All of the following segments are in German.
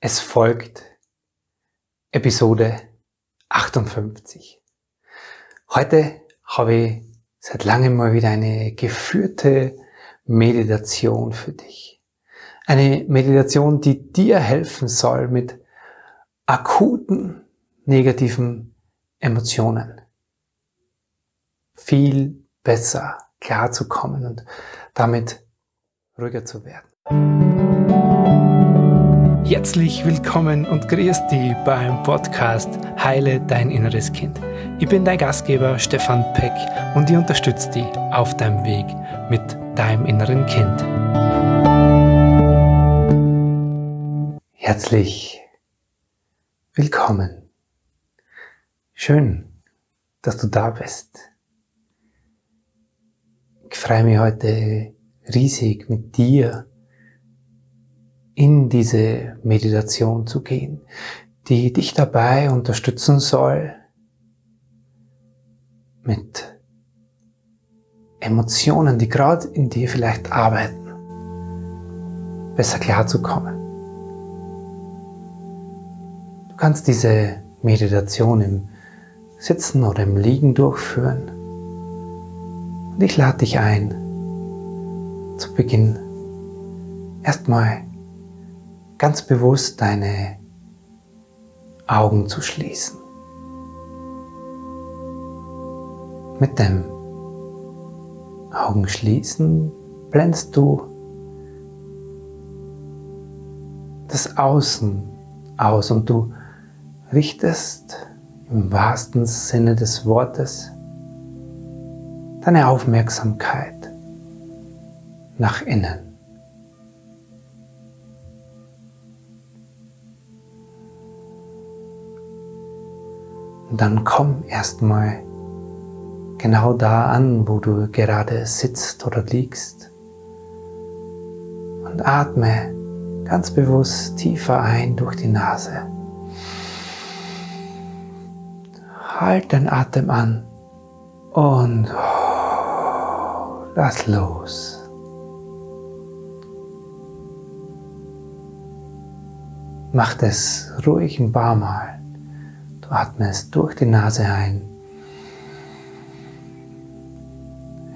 Es folgt Episode 58. Heute habe ich seit langem mal wieder eine geführte Meditation für dich. Eine Meditation, die dir helfen soll mit akuten negativen Emotionen viel besser klarzukommen und damit ruhiger zu werden. Herzlich willkommen und grüß dich beim Podcast Heile dein inneres Kind. Ich bin dein Gastgeber Stefan Peck und ich unterstütze dich auf deinem Weg mit deinem inneren Kind. Herzlich willkommen. Schön, dass du da bist. Ich freue mich heute riesig mit dir in diese Meditation zu gehen, die dich dabei unterstützen soll, mit Emotionen, die gerade in dir vielleicht arbeiten, besser klarzukommen. Du kannst diese Meditation im Sitzen oder im Liegen durchführen. Und ich lade dich ein, zu Beginn erstmal ganz bewusst deine Augen zu schließen. Mit dem Augenschließen blendest du das Außen aus und du richtest im wahrsten Sinne des Wortes deine Aufmerksamkeit nach innen. Dann komm erstmal genau da an, wo du gerade sitzt oder liegst. Und atme ganz bewusst tiefer ein durch die Nase. Halt den Atem an und lass los. Mach das ruhig ein paar Mal. Du atmest durch die Nase ein.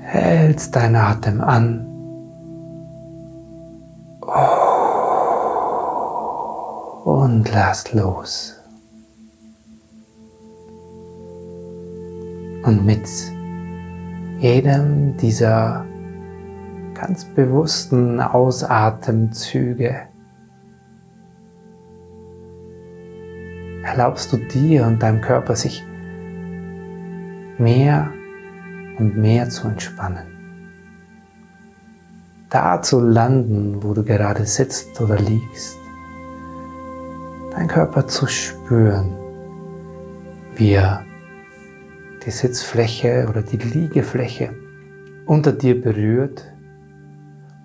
Hältst deinen Atem an. Und lass los. Und mit jedem dieser ganz bewussten Ausatemzüge erlaubst du dir und deinem Körper sich mehr und mehr zu entspannen. Da zu landen, wo du gerade sitzt oder liegst. Dein Körper zu spüren, wie er die Sitzfläche oder die Liegefläche unter dir berührt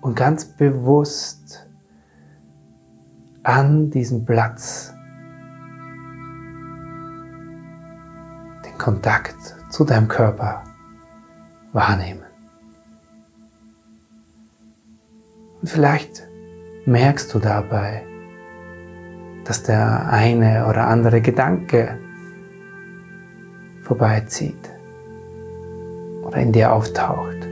und ganz bewusst an diesem Platz Kontakt zu deinem Körper wahrnehmen. Und vielleicht merkst du dabei, dass der eine oder andere Gedanke vorbeizieht oder in dir auftaucht.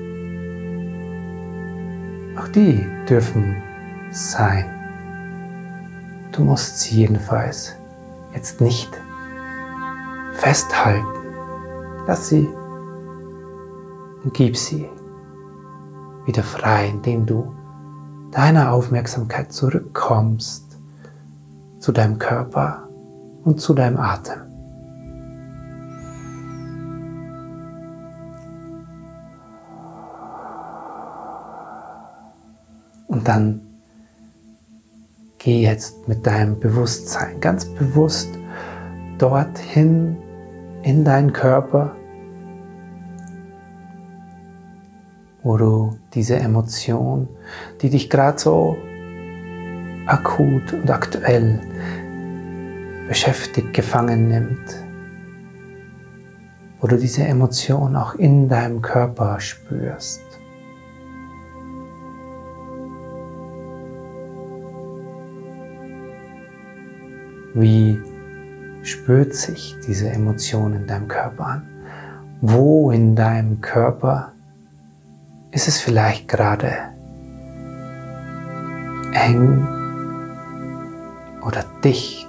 Auch die dürfen sein. Du musst sie jedenfalls jetzt nicht festhalten. Lass sie und gib sie wieder frei, indem du deiner Aufmerksamkeit zurückkommst zu deinem Körper und zu deinem Atem. Und dann geh jetzt mit deinem Bewusstsein ganz bewusst dorthin in deinen Körper, wo du diese Emotion, die dich gerade so akut und aktuell beschäftigt, gefangen nimmt, wo du diese Emotion auch in deinem Körper spürst. Wie spürt sich diese Emotion in deinem Körper an? Wo in deinem Körper ist es vielleicht gerade eng oder dicht?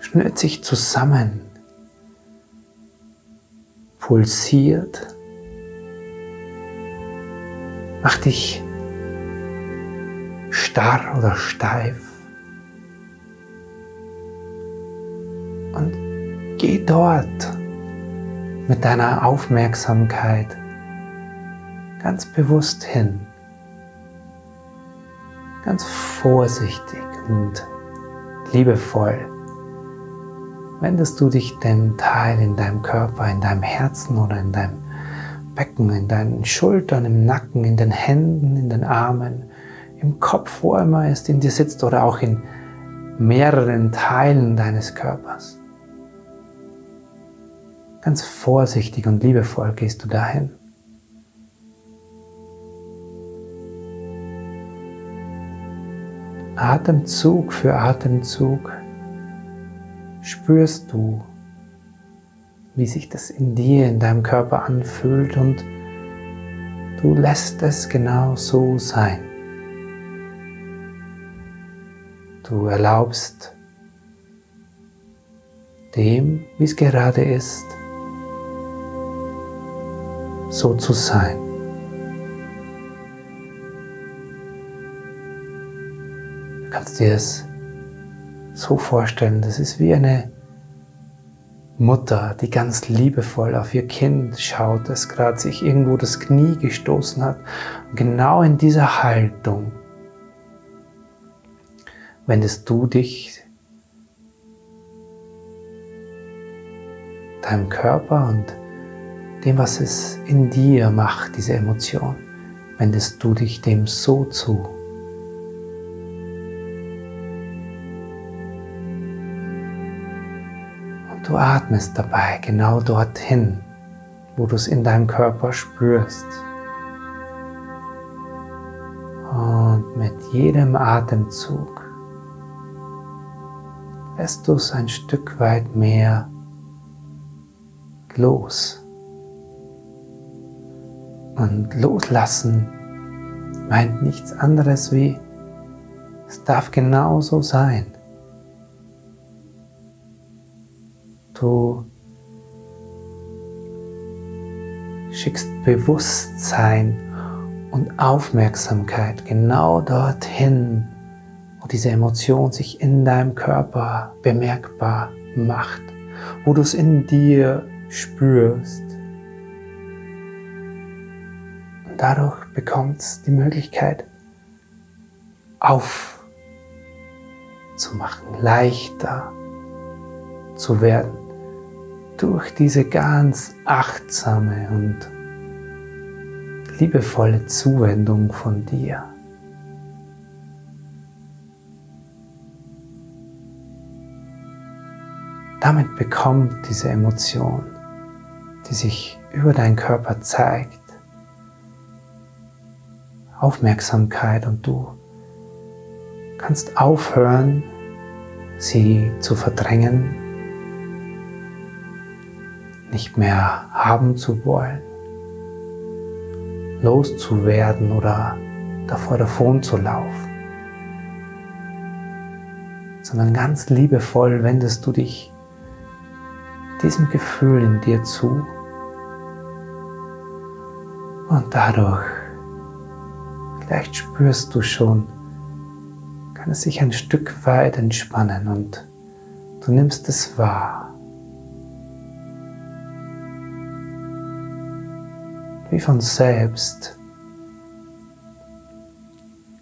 Schnürt sich zusammen, pulsiert, mach dich starr oder steif. Geh dort mit deiner Aufmerksamkeit ganz bewusst hin. Ganz vorsichtig und liebevoll wendest du dich dem Teil in deinem Körper, in deinem Herzen oder in deinem Becken, in deinen Schultern, im Nacken, in den Händen, in den Armen, im Kopf, wo immer es in dir sitzt oder auch in mehreren Teilen deines Körpers. Ganz vorsichtig und liebevoll gehst du dahin. Atemzug für Atemzug spürst du, wie sich das in dir, in deinem Körper anfühlt und du lässt es genau so sein. Du erlaubst dem, wie es gerade ist, so zu sein. Du kannst dir es so vorstellen, das ist wie eine Mutter, die ganz liebevoll auf ihr Kind schaut, das gerade sich irgendwo das Knie gestoßen hat. Und genau in dieser Haltung wendest du dich deinem Körper und dem, was es in dir macht, diese Emotion, wendest du dich dem so zu. Und du atmest dabei genau dorthin, wo du es in deinem Körper spürst. Und mit jedem Atemzug lässt du es ein Stück weit mehr los. Und loslassen meint nichts anderes wie, es darf genauso sein. Du schickst Bewusstsein und Aufmerksamkeit genau dorthin, wo diese Emotion sich in deinem Körper bemerkbar macht, wo du es in dir spürst. Dadurch bekommt es die Möglichkeit aufzumachen, leichter zu werden durch diese ganz achtsame und liebevolle Zuwendung von dir. Damit bekommt diese Emotion, die sich über deinen Körper zeigt, Aufmerksamkeit und du kannst aufhören, sie zu verdrängen, nicht mehr haben zu wollen, loszuwerden oder davor davon zu laufen, sondern ganz liebevoll wendest du dich diesem Gefühl in dir zu und dadurch, vielleicht spürst du schon, kann es sich ein Stück weit entspannen und du nimmst es wahr. Wie von selbst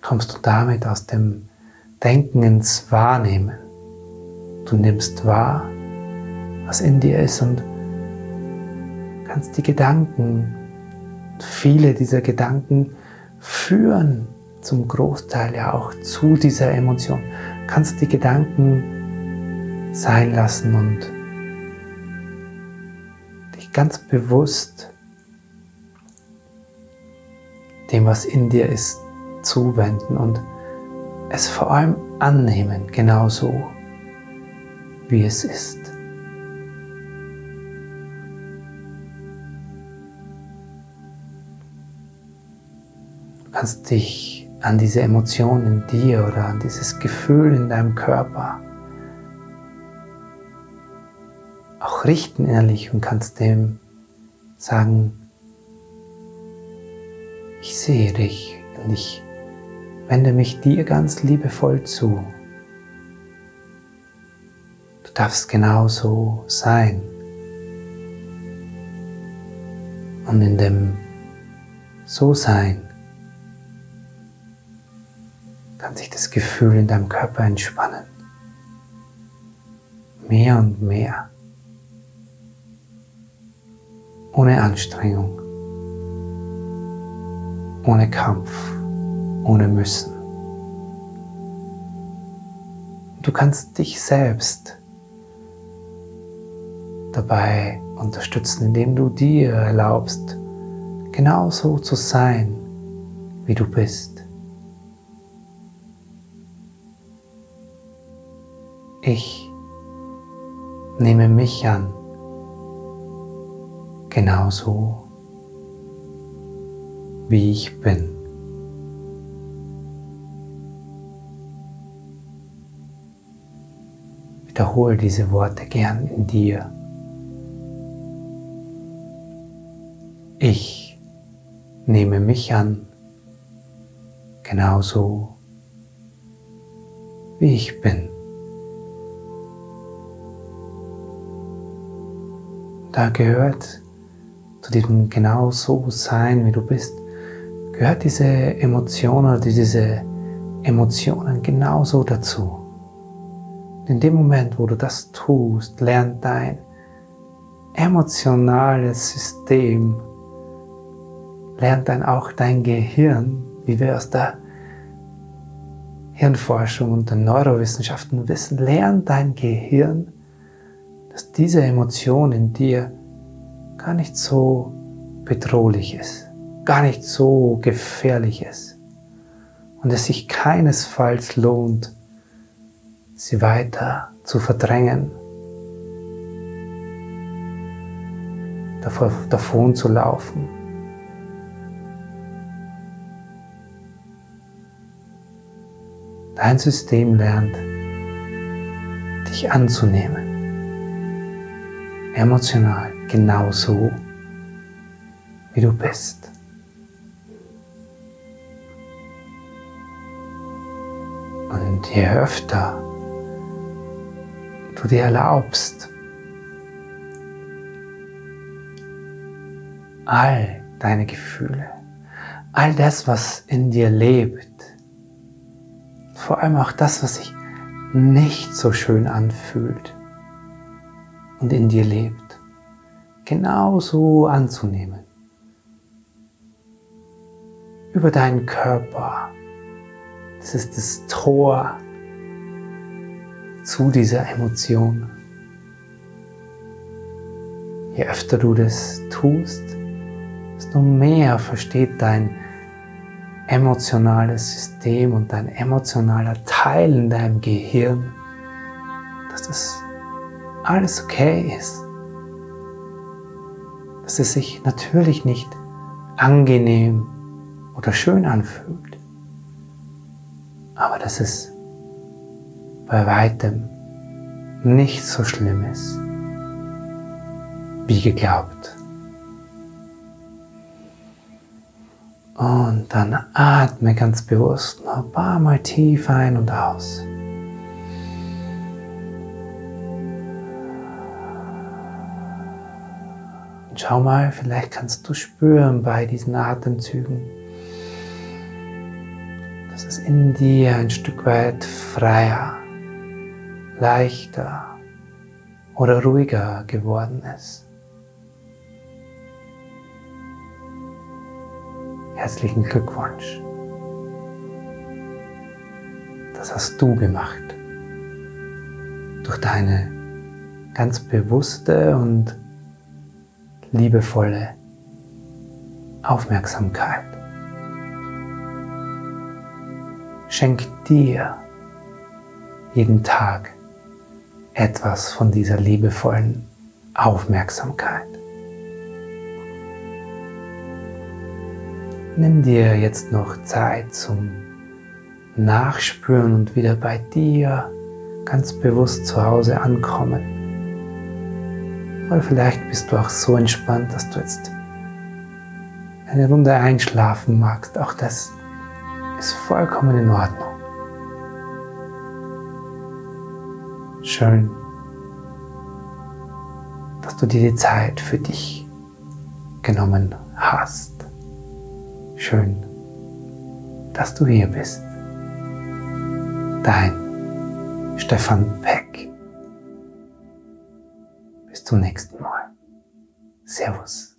kommst du damit aus dem Denken ins Wahrnehmen. Du nimmst wahr, was in dir ist und kannst die Gedanken, viele dieser Gedanken führen zum Großteil ja auch zu dieser Emotion. Kannst die Gedanken sein lassen und dich ganz bewusst dem, was in dir ist, zuwenden und es vor allem annehmen, genauso wie es ist. Kannst dich an diese Emotion in dir oder an dieses Gefühl in deinem Körper auch richten innerlich und kannst dem sagen, ich sehe dich und ich wende mich dir ganz liebevoll zu. Du darfst genauso sein. Und in dem So-Sein kann sich das Gefühl in deinem Körper entspannen. Mehr und mehr. Ohne Anstrengung ohne Kampf, ohne Müssen. Du kannst dich selbst dabei unterstützen, indem du dir erlaubst, genauso zu sein, wie du bist. Ich nehme mich an, genauso wie ich bin. Wiederhole diese Worte gern in dir. Ich nehme mich an, genauso wie ich bin. Da gehört zu diesem genauso sein, wie du bist, gehört diese Emotion oder diese Emotionen genauso dazu. In dem Moment, wo du das tust, lernt dein emotionales System, lernt dann auch dein Gehirn, wie wir aus der Hirnforschung und den Neurowissenschaften wissen, lernt dein Gehirn, dass diese Emotion in dir gar nicht so bedrohlich ist gar nicht so gefährlich ist und es sich keinesfalls lohnt, sie weiter zu verdrängen, davor, davon zu laufen. Dein System lernt, dich anzunehmen, emotional genauso, wie du bist. Und je öfter du dir erlaubst, all deine Gefühle, all das, was in dir lebt, vor allem auch das, was sich nicht so schön anfühlt und in dir lebt, genauso anzunehmen. Über deinen Körper, das ist das Tor zu dieser Emotion. Je öfter du das tust, desto mehr versteht dein emotionales System und dein emotionaler Teil in deinem Gehirn, dass das alles okay ist. Dass es sich natürlich nicht angenehm oder schön anfühlt aber dass es bei weitem nicht so schlimm ist, wie geglaubt. Und dann atme ganz bewusst noch ein paar Mal tief ein und aus. Und schau mal, vielleicht kannst du spüren bei diesen Atemzügen, dass es in dir ein Stück weit freier, leichter oder ruhiger geworden ist. Herzlichen Glückwunsch. Das hast du gemacht. Durch deine ganz bewusste und liebevolle Aufmerksamkeit. Schenk dir jeden Tag etwas von dieser liebevollen Aufmerksamkeit. Nimm dir jetzt noch Zeit zum Nachspüren und wieder bei dir ganz bewusst zu Hause ankommen. Oder vielleicht bist du auch so entspannt, dass du jetzt eine Runde einschlafen magst. Auch das ist vollkommen in Ordnung. Schön, dass du dir die Zeit für dich genommen hast. Schön, dass du hier bist. Dein Stefan Peck. Zum nächsten Mal. Servus.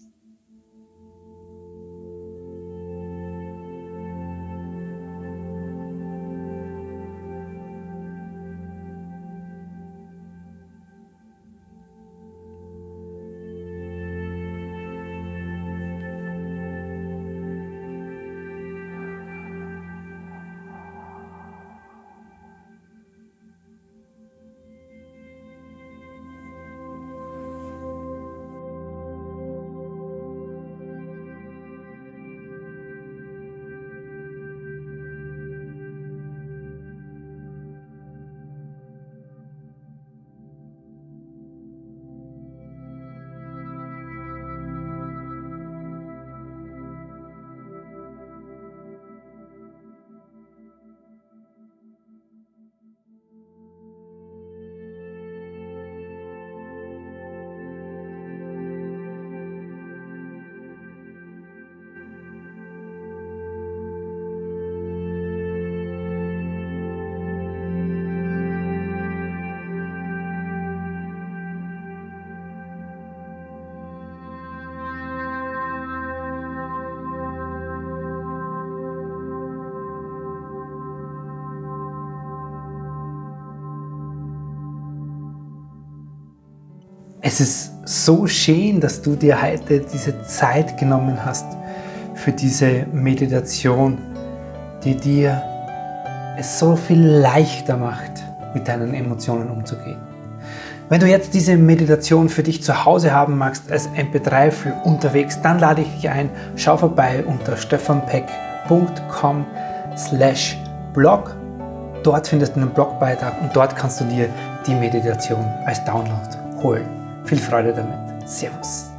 Es ist so schön, dass du dir heute diese Zeit genommen hast für diese Meditation, die dir es so viel leichter macht, mit deinen Emotionen umzugehen. Wenn du jetzt diese Meditation für dich zu Hause haben magst, als MP3 für unterwegs, dann lade ich dich ein, schau vorbei unter stefanpeck.com slash blog. Dort findest du einen Blogbeitrag und dort kannst du dir die Meditation als Download holen. Viel Freude damit. Servus.